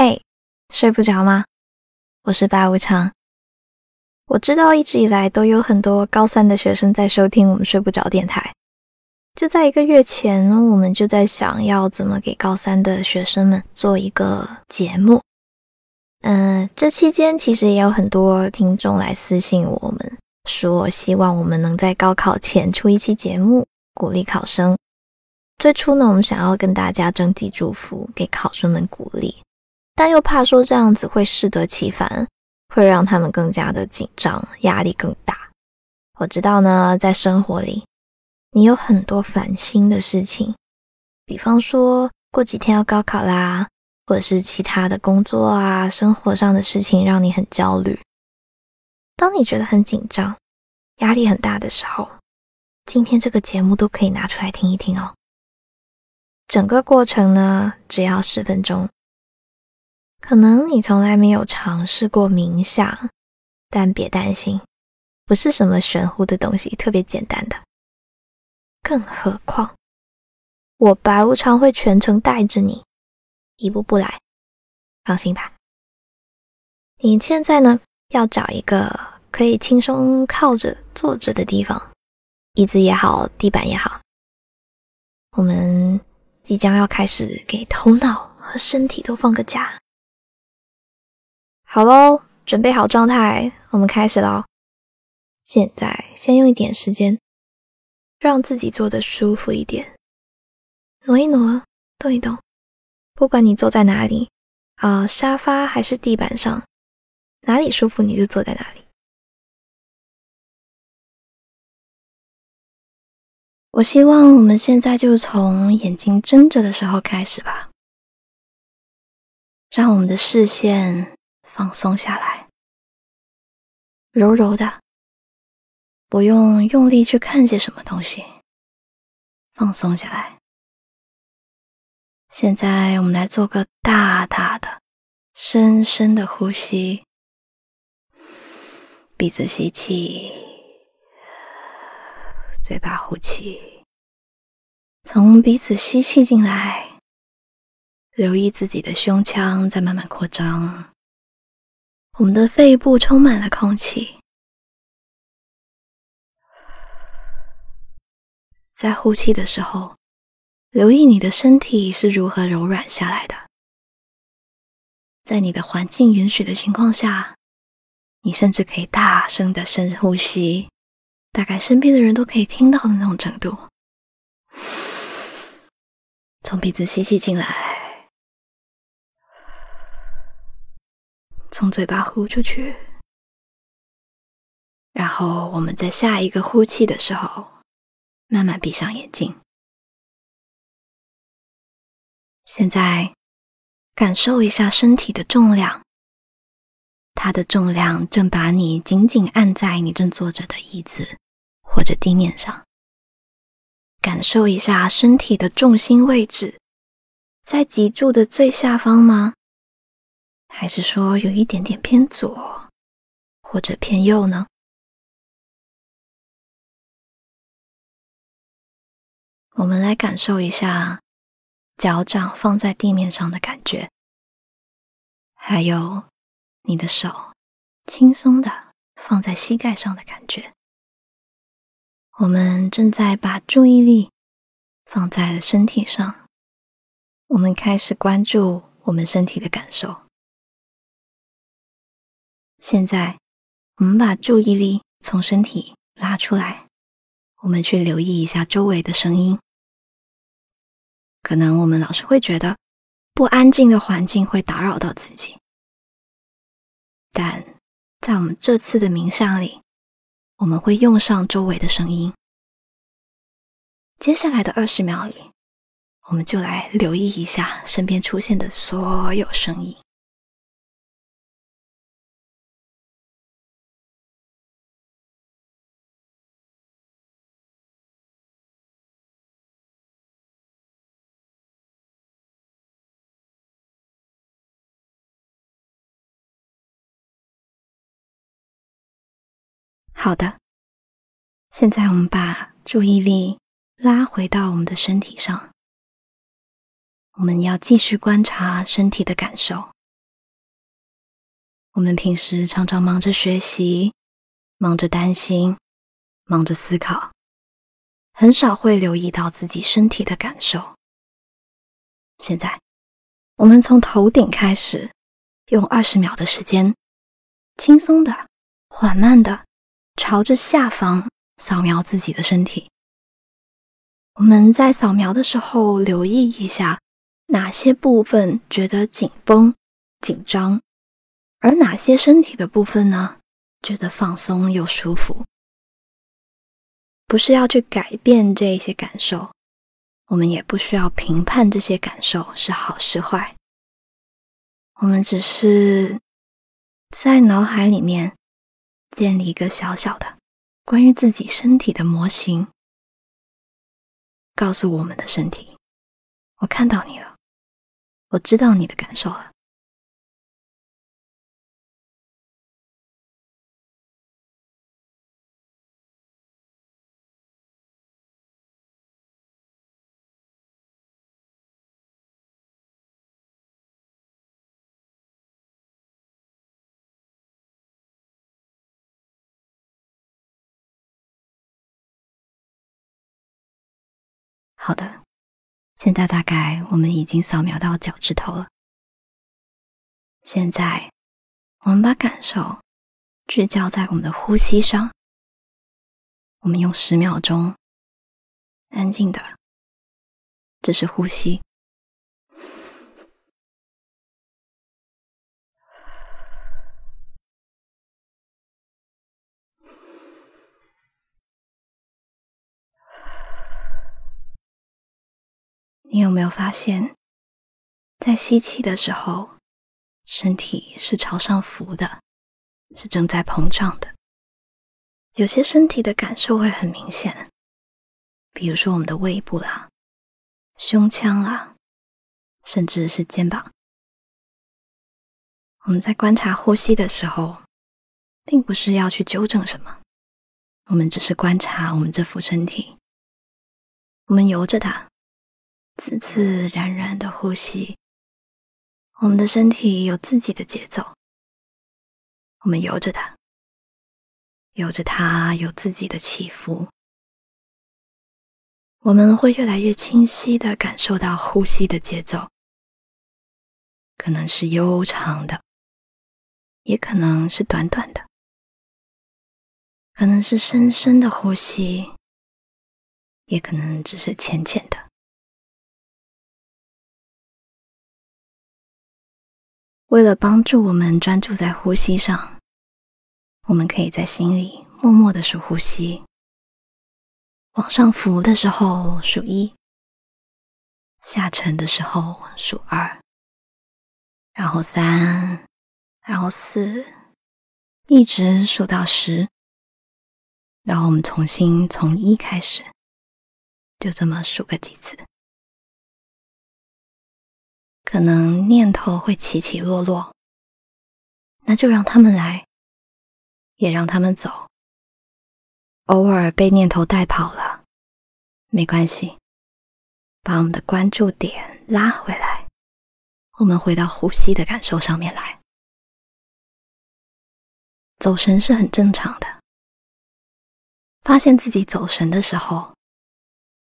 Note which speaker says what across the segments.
Speaker 1: 嘿，睡不着吗？我是白无常。我知道一直以来都有很多高三的学生在收听我们睡不着电台。就在一个月前，我们就在想要怎么给高三的学生们做一个节目。嗯，这期间其实也有很多听众来私信我们，说希望我们能在高考前出一期节目，鼓励考生。最初呢，我们想要跟大家征集祝福，给考生们鼓励，但又怕说这样子会适得其反，会让他们更加的紧张，压力更大。我知道呢，在生活里。你有很多烦心的事情，比方说过几天要高考啦，或者是其他的工作啊、生活上的事情让你很焦虑。当你觉得很紧张、压力很大的时候，今天这个节目都可以拿出来听一听哦。整个过程呢，只要十分钟。可能你从来没有尝试过冥想，但别担心，不是什么玄乎的东西，特别简单的。更何况，我白无常会全程带着你，一步步来，放心吧。你现在呢，要找一个可以轻松靠着坐着的地方，椅子也好，地板也好。我们即将要开始给头脑和身体都放个假。好喽，准备好状态，我们开始喽。现在先用一点时间。让自己坐得舒服一点，挪一挪，动一动，不管你坐在哪里，啊，沙发还是地板上，哪里舒服你就坐在哪里。我希望我们现在就从眼睛睁着的时候开始吧，让我们的视线放松下来，柔柔的。不用用力去看见什么东西，放松下来。现在我们来做个大大的、深深的呼吸，鼻子吸气，嘴巴呼气。从鼻子吸气进来，留意自己的胸腔在慢慢扩张，我们的肺部充满了空气。在呼气的时候，留意你的身体是如何柔软下来的。在你的环境允许的情况下，你甚至可以大声的深呼吸，大概身边的人都可以听到的那种程度。从鼻子吸气进来，从嘴巴呼出去，然后我们在下一个呼气的时候。慢慢闭上眼睛，现在感受一下身体的重量，它的重量正把你紧紧按在你正坐着的椅子或者地面上。感受一下身体的重心位置，在脊柱的最下方吗？还是说有一点点偏左或者偏右呢？我们来感受一下脚掌放在地面上的感觉，还有你的手轻松的放在膝盖上的感觉。我们正在把注意力放在了身体上，我们开始关注我们身体的感受。现在，我们把注意力从身体拉出来，我们去留意一下周围的声音。可能我们老是会觉得不安静的环境会打扰到自己，但在我们这次的冥想里，我们会用上周围的声音。接下来的二十秒里，我们就来留意一下身边出现的所有声音。好的，现在我们把注意力拉回到我们的身体上。我们要继续观察身体的感受，我们平时常常忙着学习，忙着担心，忙着思考，很少会留意到自己身体的感受。现在，我们从头顶开始，用二十秒的时间，轻松的、缓慢的朝着下方扫描自己的身体。我们在扫描的时候，留意一下哪些部分觉得紧绷、紧张。而哪些身体的部分呢？觉得放松又舒服，不是要去改变这些感受，我们也不需要评判这些感受是好是坏。我们只是在脑海里面建立一个小小的关于自己身体的模型，告诉我们的身体：我看到你了，我知道你的感受了。好的，现在大概我们已经扫描到脚趾头了。现在，我们把感受聚焦在我们的呼吸上。我们用十秒钟，安静的，这是呼吸。有没有发现，在吸气的时候，身体是朝上浮的，是正在膨胀的？有些身体的感受会很明显，比如说我们的胃部啦、胸腔啦，甚至是肩膀。我们在观察呼吸的时候，并不是要去纠正什么，我们只是观察我们这副身体，我们由着它。自自然然的呼吸，我们的身体有自己的节奏，我们由着它，由着它有自己的起伏，我们会越来越清晰的感受到呼吸的节奏，可能是悠长的，也可能是短短的，可能是深深的呼吸，也可能只是浅浅的。为了帮助我们专注在呼吸上，我们可以在心里默默的数呼吸。往上浮的时候数一，下沉的时候数二，然后三，然后四，一直数到十。然后我们重新从一开始，就这么数个几次。可能念头会起起落落，那就让他们来，也让他们走。偶尔被念头带跑了，没关系，把我们的关注点拉回来，我们回到呼吸的感受上面来。走神是很正常的，发现自己走神的时候，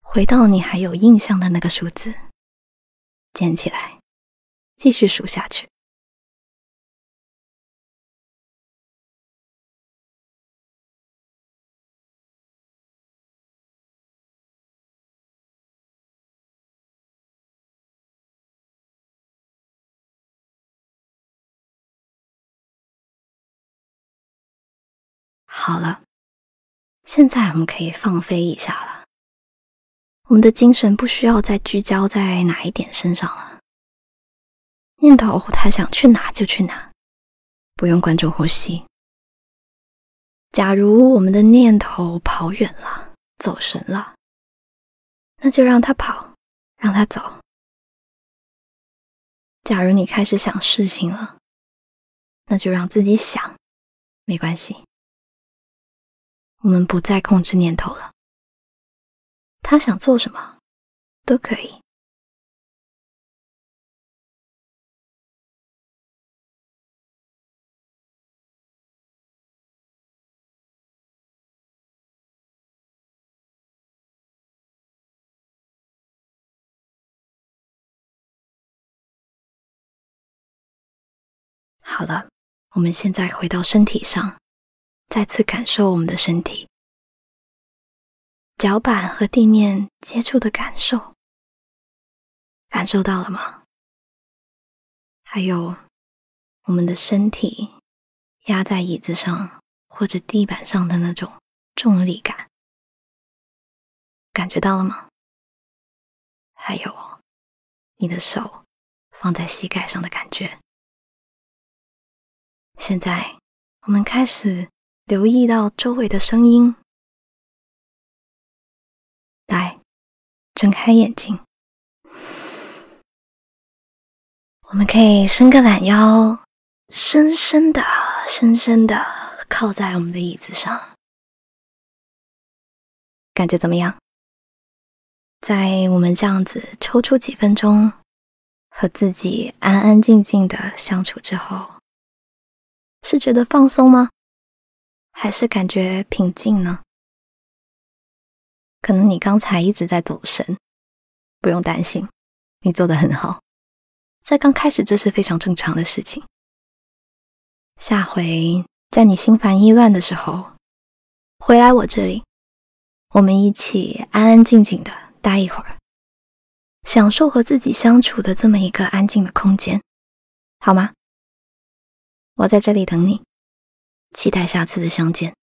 Speaker 1: 回到你还有印象的那个数字，捡起来。继续数下去。好了，现在我们可以放飞一下了。我们的精神不需要再聚焦在哪一点身上了。念头他想去哪就去哪，不用关注呼吸。假如我们的念头跑远了，走神了，那就让他跑，让他走。假如你开始想事情了，那就让自己想，没关系。我们不再控制念头了，他想做什么都可以。好了，我们现在回到身体上，再次感受我们的身体，脚板和地面接触的感受，感受到了吗？还有我们的身体压在椅子上或者地板上的那种重力感，感觉到了吗？还有你的手放在膝盖上的感觉。现在，我们开始留意到周围的声音。来，睁开眼睛，我们可以伸个懒腰，深深的、深深的靠在我们的椅子上，感觉怎么样？在我们这样子抽出几分钟，和自己安安静静的相处之后。是觉得放松吗？还是感觉平静呢？可能你刚才一直在走神，不用担心，你做的很好。在刚开始，这是非常正常的事情。下回在你心烦意乱的时候，回来我这里，我们一起安安静静的待一会儿，享受和自己相处的这么一个安静的空间，好吗？我在这里等你，期待下次的相见。